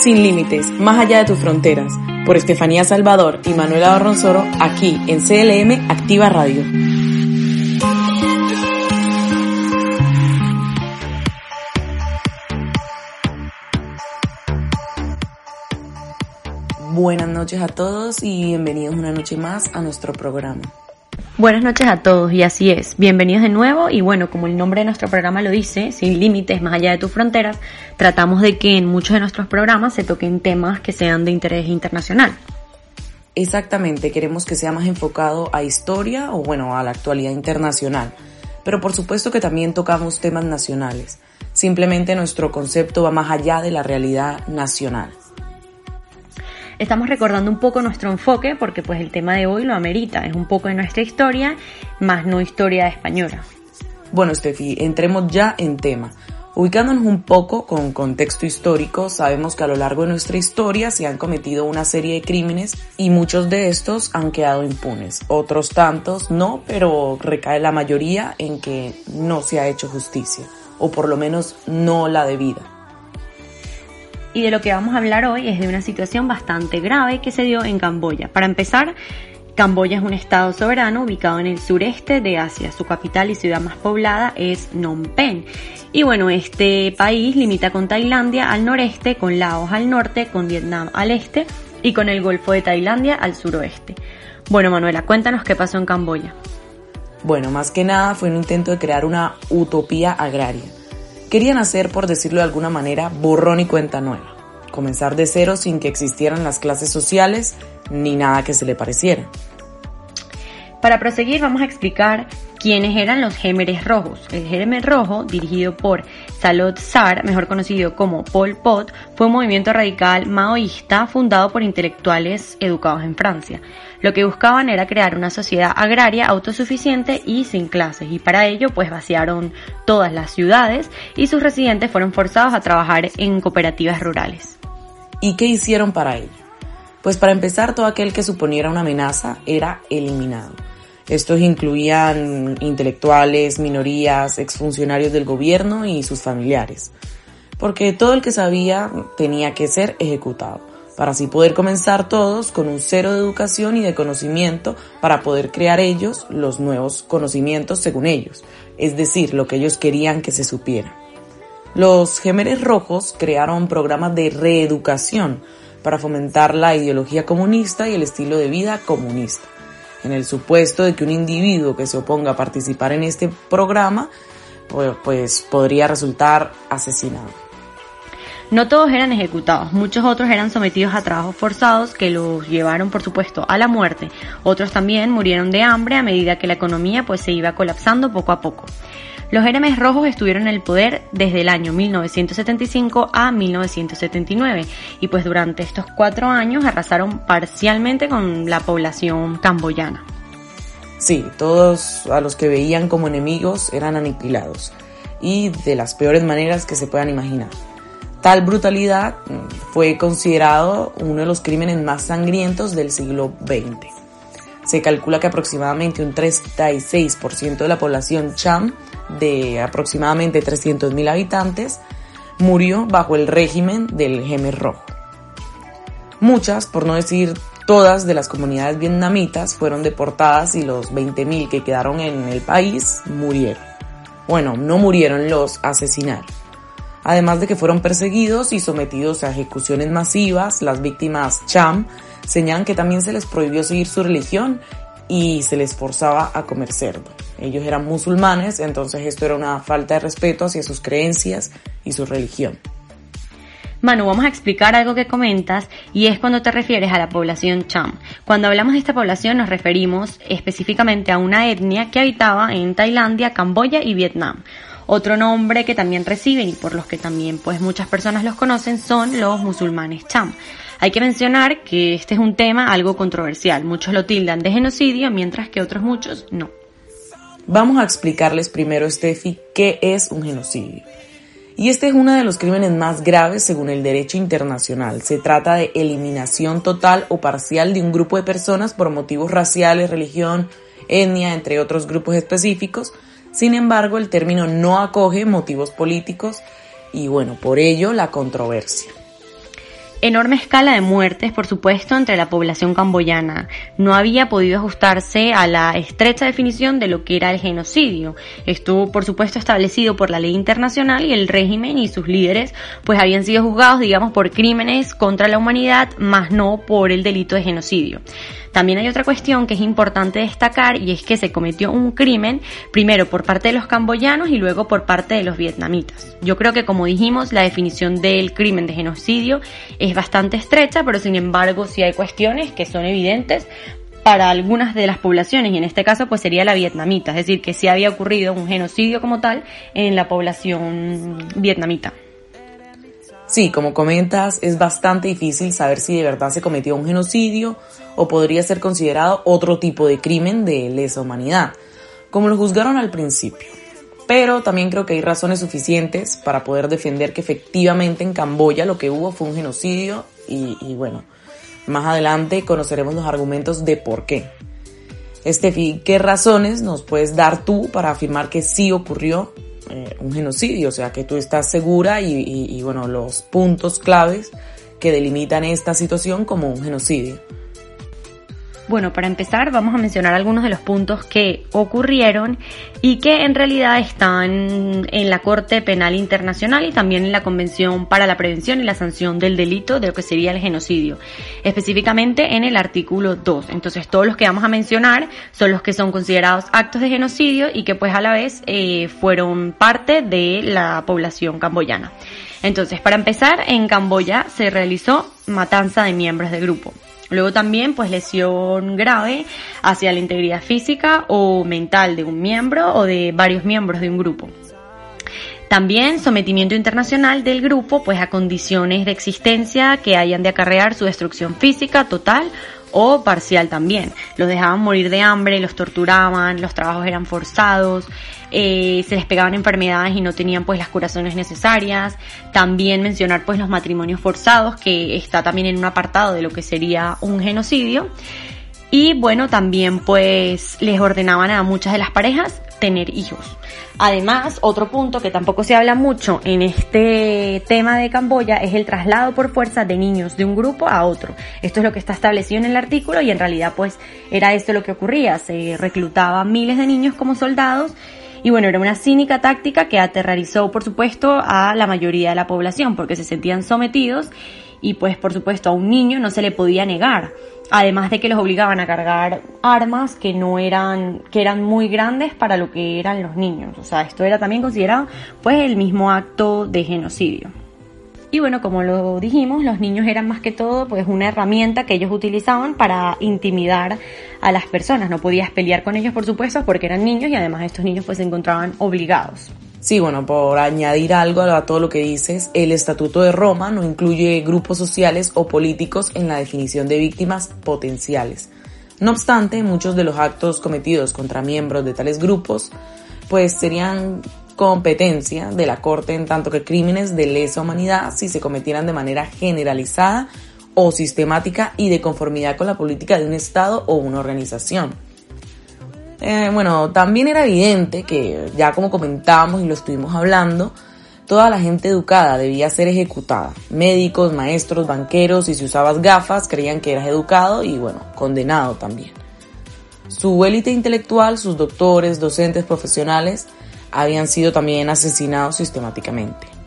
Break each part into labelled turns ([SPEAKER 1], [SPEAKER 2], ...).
[SPEAKER 1] Sin límites, más allá de tus fronteras, por Estefanía Salvador y Manuela Barronzoro, aquí en CLM Activa Radio. Buenas noches a todos y bienvenidos una noche más a nuestro programa.
[SPEAKER 2] Buenas noches a todos y así es. Bienvenidos de nuevo y bueno, como el nombre de nuestro programa lo dice, sin límites más allá de tus fronteras, tratamos de que en muchos de nuestros programas se toquen temas que sean de interés internacional.
[SPEAKER 1] Exactamente, queremos que sea más enfocado a historia o bueno, a la actualidad internacional. Pero por supuesto que también tocamos temas nacionales. Simplemente nuestro concepto va más allá de la realidad nacional.
[SPEAKER 2] Estamos recordando un poco nuestro enfoque porque pues el tema de hoy lo amerita, es un poco de nuestra historia, más no historia española.
[SPEAKER 1] Bueno, Steffi, entremos ya en tema. Ubicándonos un poco con contexto histórico, sabemos que a lo largo de nuestra historia se han cometido una serie de crímenes y muchos de estos han quedado impunes. Otros tantos no, pero recae la mayoría en que no se ha hecho justicia, o por lo menos no la debida
[SPEAKER 2] y de lo que vamos a hablar hoy es de una situación bastante grave que se dio en Camboya. Para empezar, Camboya es un estado soberano ubicado en el sureste de Asia. Su capital y ciudad más poblada es Phnom Penh. Y bueno, este país limita con Tailandia al noreste, con Laos al norte, con Vietnam al este y con el Golfo de Tailandia al suroeste. Bueno, Manuela, cuéntanos qué pasó en Camboya.
[SPEAKER 1] Bueno, más que nada fue un intento de crear una utopía agraria Querían hacer, por decirlo de alguna manera, borrón y cuenta nueva. Comenzar de cero sin que existieran las clases sociales ni nada que se le pareciera.
[SPEAKER 2] Para proseguir vamos a explicar quiénes eran los Gémeres Rojos. El Gémer Rojo, dirigido por Salot Sar, mejor conocido como Pol Pot, fue un movimiento radical maoísta fundado por intelectuales educados en Francia. Lo que buscaban era crear una sociedad agraria autosuficiente y sin clases, y para ello pues vaciaron todas las ciudades y sus residentes fueron forzados a trabajar en cooperativas rurales.
[SPEAKER 1] ¿Y qué hicieron para ello? Pues para empezar, todo aquel que suponiera una amenaza era eliminado. Estos incluían intelectuales, minorías, exfuncionarios del gobierno y sus familiares. Porque todo el que sabía tenía que ser ejecutado, para así poder comenzar todos con un cero de educación y de conocimiento para poder crear ellos los nuevos conocimientos según ellos, es decir, lo que ellos querían que se supiera. Los Gemeres Rojos crearon programas de reeducación para fomentar la ideología comunista y el estilo de vida comunista en el supuesto de que un individuo que se oponga a participar en este programa pues, pues, podría resultar asesinado.
[SPEAKER 2] No todos eran ejecutados, muchos otros eran sometidos a trabajos forzados que los llevaron por supuesto a la muerte. Otros también murieron de hambre a medida que la economía pues se iba colapsando poco a poco. Los Héremes Rojos estuvieron en el poder desde el año 1975 a 1979 y pues durante estos cuatro años arrasaron parcialmente con la población camboyana.
[SPEAKER 1] Sí, todos a los que veían como enemigos eran aniquilados y de las peores maneras que se puedan imaginar. Tal brutalidad mm, fue considerado uno de los crímenes más sangrientos del siglo XX. Se calcula que aproximadamente un 36% de la población cham, de aproximadamente 300.000 habitantes, murió bajo el régimen del Jemer Rojo. Muchas, por no decir todas, de las comunidades vietnamitas fueron deportadas y los 20.000 que quedaron en el país murieron. Bueno, no murieron, los asesinaron. Además de que fueron perseguidos y sometidos a ejecuciones masivas, las víctimas Cham señalan que también se les prohibió seguir su religión y se les forzaba a comer cerdo. Ellos eran musulmanes, entonces esto era una falta de respeto hacia sus creencias y su religión.
[SPEAKER 2] Manu, vamos a explicar algo que comentas y es cuando te refieres a la población Cham. Cuando hablamos de esta población nos referimos específicamente a una etnia que habitaba en Tailandia, Camboya y Vietnam. Otro nombre que también reciben y por los que también pues muchas personas los conocen son los musulmanes cham. Hay que mencionar que este es un tema algo controversial. Muchos lo tildan de genocidio, mientras que otros muchos no.
[SPEAKER 1] Vamos a explicarles primero, Steffi, qué es un genocidio. Y este es uno de los crímenes más graves según el derecho internacional. Se trata de eliminación total o parcial de un grupo de personas por motivos raciales, religión, etnia, entre otros grupos específicos. Sin embargo, el término no acoge motivos políticos y bueno, por ello la controversia
[SPEAKER 2] enorme escala de muertes, por supuesto, entre la población camboyana. No había podido ajustarse a la estrecha definición de lo que era el genocidio. Estuvo, por supuesto, establecido por la ley internacional y el régimen y sus líderes, pues habían sido juzgados, digamos, por crímenes contra la humanidad, más no por el delito de genocidio. También hay otra cuestión que es importante destacar y es que se cometió un crimen primero por parte de los camboyanos y luego por parte de los vietnamitas. Yo creo que como dijimos la definición del crimen de genocidio es bastante estrecha, pero sin embargo sí hay cuestiones que son evidentes para algunas de las poblaciones y en este caso pues sería la vietnamita, es decir, que sí había ocurrido un genocidio como tal en la población vietnamita.
[SPEAKER 1] Sí, como comentas, es bastante difícil saber si de verdad se cometió un genocidio o podría ser considerado otro tipo de crimen de lesa humanidad, como lo juzgaron al principio. Pero también creo que hay razones suficientes para poder defender que efectivamente en Camboya lo que hubo fue un genocidio y, bueno, más adelante conoceremos los argumentos de por qué. Estefi, ¿qué razones nos puedes dar tú para afirmar que sí ocurrió eh, un genocidio, o sea, que tú estás segura y, bueno, los puntos claves que delimitan esta situación como un genocidio.
[SPEAKER 2] Bueno, para empezar vamos a mencionar algunos de los puntos que ocurrieron y que en realidad están en la Corte Penal Internacional y también en la Convención para la Prevención y la Sanción del Delito de lo que sería el genocidio, específicamente en el artículo 2. Entonces todos los que vamos a mencionar son los que son considerados actos de genocidio y que pues a la vez eh, fueron parte de la población camboyana. Entonces, para empezar, en Camboya se realizó matanza de miembros del grupo. Luego también, pues lesión grave hacia la integridad física o mental de un miembro o de varios miembros de un grupo. También sometimiento internacional del grupo pues a condiciones de existencia que hayan de acarrear su destrucción física total o parcial también. Los dejaban morir de hambre, los torturaban, los trabajos eran forzados, eh, se les pegaban enfermedades y no tenían pues las curaciones necesarias. También mencionar pues los matrimonios forzados, que está también en un apartado de lo que sería un genocidio. Y bueno, también pues les ordenaban a muchas de las parejas tener hijos. Además, otro punto que tampoco se habla mucho en este tema de Camboya es el traslado por fuerza de niños de un grupo a otro. Esto es lo que está establecido en el artículo y en realidad pues era esto lo que ocurría. Se reclutaba miles de niños como soldados y bueno, era una cínica táctica que aterrorizó por supuesto a la mayoría de la población porque se sentían sometidos y pues por supuesto a un niño no se le podía negar además de que los obligaban a cargar armas que no eran que eran muy grandes para lo que eran los niños. O sea esto era también considerado pues el mismo acto de genocidio. Y bueno como lo dijimos los niños eran más que todo pues una herramienta que ellos utilizaban para intimidar a las personas. No podías pelear con ellos por supuesto porque eran niños y además estos niños pues se encontraban obligados
[SPEAKER 1] Sí, bueno, por añadir algo a todo lo que dices, el Estatuto de Roma no incluye grupos sociales o políticos en la definición de víctimas potenciales. No obstante, muchos de los actos cometidos contra miembros de tales grupos, pues serían competencia de la Corte en tanto que crímenes de lesa humanidad si se cometieran de manera generalizada o sistemática y de conformidad con la política de un Estado o una organización. Eh, bueno, también era evidente que, ya como comentábamos y lo estuvimos hablando, toda la gente educada debía ser ejecutada. Médicos, maestros, banqueros y si usabas gafas creían que eras educado y bueno, condenado también. Su élite intelectual, sus doctores, docentes, profesionales, habían sido también asesinados sistemáticamente.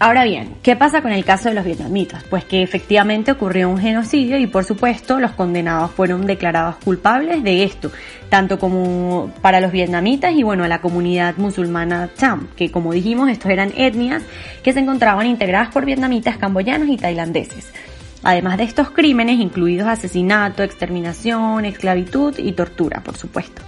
[SPEAKER 2] Ahora bien, ¿qué pasa con el caso de los vietnamitas? Pues que efectivamente ocurrió un genocidio y por supuesto los condenados fueron declarados culpables de esto, tanto como para los vietnamitas y bueno, a la comunidad musulmana Cham, que como dijimos, estos eran etnias que se encontraban integradas por vietnamitas, camboyanos y tailandeses. Además de estos crímenes, incluidos asesinato, exterminación, esclavitud y tortura, por supuesto.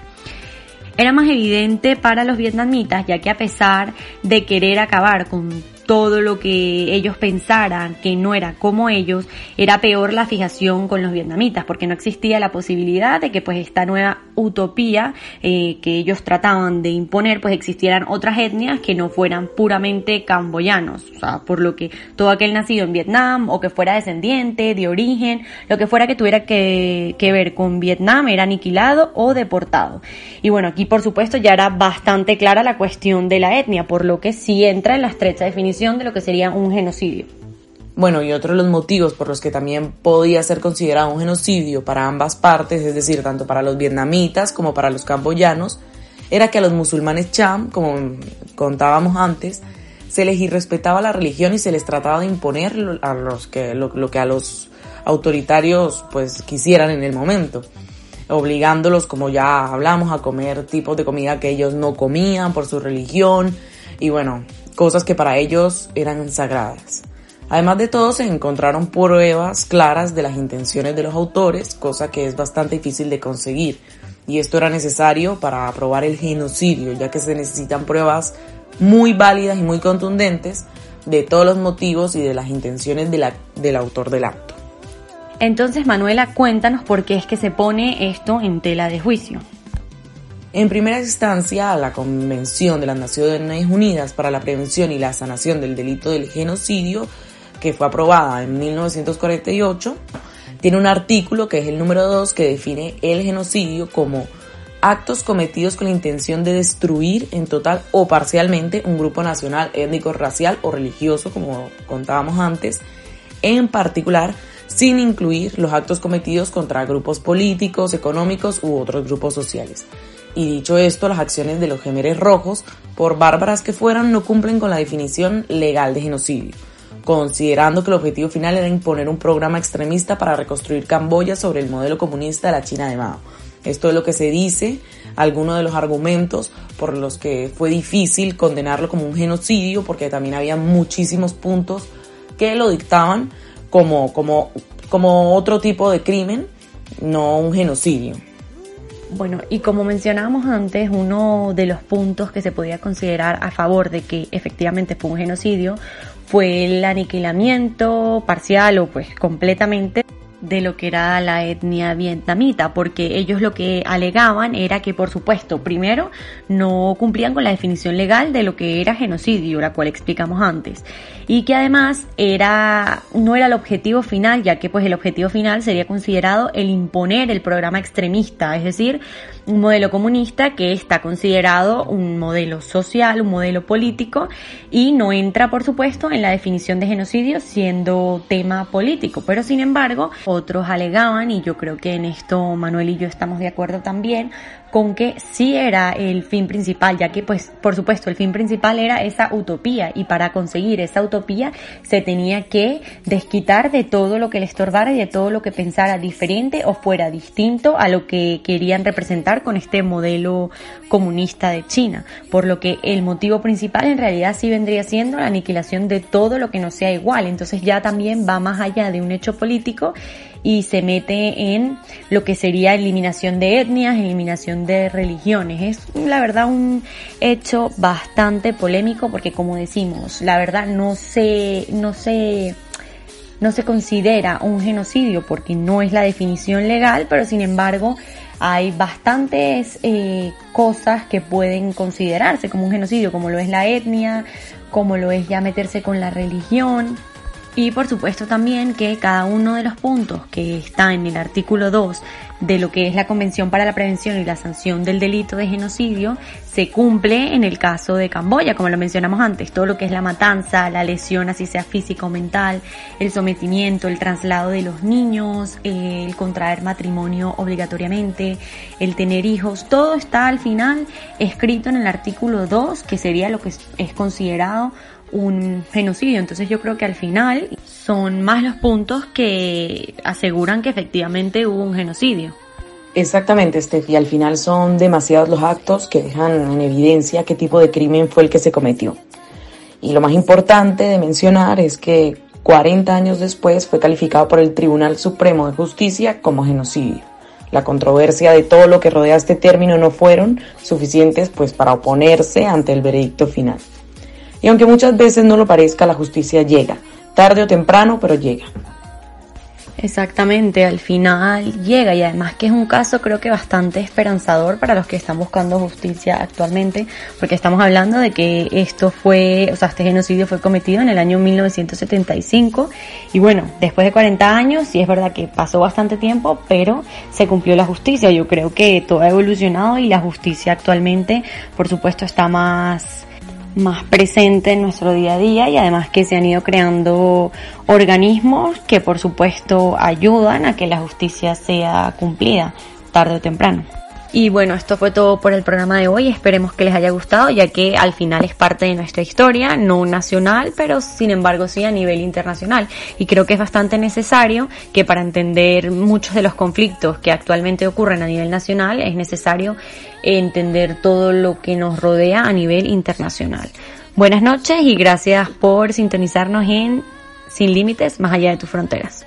[SPEAKER 2] era más evidente para los vietnamitas, ya que a pesar de querer acabar con todo lo que ellos pensaran que no era como ellos, era peor la fijación con los vietnamitas, porque no existía la posibilidad de que pues esta nueva utopía eh, que ellos trataban de imponer, pues existieran otras etnias que no fueran puramente camboyanos, o sea, por lo que todo aquel nacido en Vietnam o que fuera descendiente, de origen, lo que fuera que tuviera que, que ver con Vietnam era aniquilado o deportado. Y bueno, aquí por supuesto ya era bastante clara la cuestión de la etnia, por lo que sí entra en la estrecha definición de lo que sería un genocidio.
[SPEAKER 1] Bueno, y otro de los motivos por los que también podía ser considerado un genocidio para ambas partes, es decir, tanto para los vietnamitas como para los camboyanos, era que a los musulmanes cham, como contábamos antes, se les irrespetaba la religión y se les trataba de imponer a los que, lo, lo que a los autoritarios pues quisieran en el momento, obligándolos, como ya hablamos, a comer tipos de comida que ellos no comían por su religión y bueno, cosas que para ellos eran sagradas. Además de todo, se encontraron pruebas claras de las intenciones de los autores, cosa que es bastante difícil de conseguir. Y esto era necesario para aprobar el genocidio, ya que se necesitan pruebas muy válidas y muy contundentes de todos los motivos y de las intenciones del autor del acto.
[SPEAKER 2] Entonces, Manuela, cuéntanos por qué es que se pone esto en tela de juicio.
[SPEAKER 1] En primera instancia, la Convención de las Naciones Unidas para la Prevención y la Sanación del Delito del Genocidio, que fue aprobada en 1948, tiene un artículo que es el número 2 que define el genocidio como actos cometidos con la intención de destruir en total o parcialmente un grupo nacional, étnico, racial o religioso, como contábamos antes, en particular sin incluir los actos cometidos contra grupos políticos, económicos u otros grupos sociales. Y dicho esto, las acciones de los gemeres rojos, por bárbaras que fueran, no cumplen con la definición legal de genocidio, considerando que el objetivo final era imponer un programa extremista para reconstruir Camboya sobre el modelo comunista de la China de Mao. Esto es lo que se dice, algunos de los argumentos por los que fue difícil condenarlo como un genocidio, porque también había muchísimos puntos que lo dictaban como, como, como otro tipo de crimen, no un genocidio.
[SPEAKER 2] Bueno, y como mencionábamos antes, uno de los puntos que se podía considerar a favor de que efectivamente fue un genocidio fue el aniquilamiento parcial o pues completamente de lo que era la etnia vietnamita, porque ellos lo que alegaban era que, por supuesto, primero, no cumplían con la definición legal de lo que era genocidio, la cual explicamos antes, y que además era, no era el objetivo final, ya que pues el objetivo final sería considerado el imponer el programa extremista, es decir, un modelo comunista que está considerado un modelo social, un modelo político, y no entra, por supuesto, en la definición de genocidio siendo tema político, pero sin embargo, otros alegaban, y yo creo que en esto Manuel y yo estamos de acuerdo también, con que sí era el fin principal, ya que pues por supuesto el fin principal era esa utopía y para conseguir esa utopía se tenía que desquitar de todo lo que le estorbara y de todo lo que pensara diferente o fuera distinto a lo que querían representar con este modelo comunista de China, por lo que el motivo principal en realidad sí vendría siendo la aniquilación de todo lo que no sea igual, entonces ya también va más allá de un hecho político y se mete en lo que sería eliminación de etnias, eliminación de religiones. Es la verdad un hecho bastante polémico porque como decimos, la verdad no se, no se, no se considera un genocidio porque no es la definición legal, pero sin embargo hay bastantes eh, cosas que pueden considerarse como un genocidio, como lo es la etnia, como lo es ya meterse con la religión, y por supuesto también que cada uno de los puntos que está en el artículo 2 de lo que es la Convención para la Prevención y la Sanción del Delito de Genocidio se cumple en el caso de Camboya, como lo mencionamos antes, todo lo que es la matanza, la lesión así sea física o mental, el sometimiento, el traslado de los niños, el contraer matrimonio obligatoriamente, el tener hijos, todo está al final escrito en el artículo 2, que sería lo que es considerado un genocidio. Entonces yo creo que al final son más los puntos que aseguran que efectivamente hubo un genocidio.
[SPEAKER 1] Exactamente, Steffi. Al final son demasiados los actos que dejan en evidencia qué tipo de crimen fue el que se cometió. Y lo más importante de mencionar es que 40 años después fue calificado por el Tribunal Supremo de Justicia como genocidio, la controversia de todo lo que rodea este término no fueron suficientes pues para oponerse ante el veredicto final. Y aunque muchas veces no lo parezca, la justicia llega, tarde o temprano, pero llega.
[SPEAKER 2] Exactamente, al final llega y además que es un caso creo que bastante esperanzador para los que están buscando justicia actualmente, porque estamos hablando de que esto fue, o sea, este genocidio fue cometido en el año 1975 y bueno, después de 40 años, sí es verdad que pasó bastante tiempo, pero se cumplió la justicia. Yo creo que todo ha evolucionado y la justicia actualmente, por supuesto, está más más presente en nuestro día a día y además que se han ido creando organismos que por supuesto ayudan a que la justicia sea cumplida tarde o temprano. Y bueno, esto fue todo por el programa de hoy. Esperemos que les haya gustado, ya que al final es parte de nuestra historia, no nacional, pero sin embargo sí a nivel internacional. Y creo que es bastante necesario que para entender muchos de los conflictos que actualmente ocurren a nivel nacional, es necesario entender todo lo que nos rodea a nivel internacional. Buenas noches y gracias por sintonizarnos en Sin Límites, más allá de tus fronteras.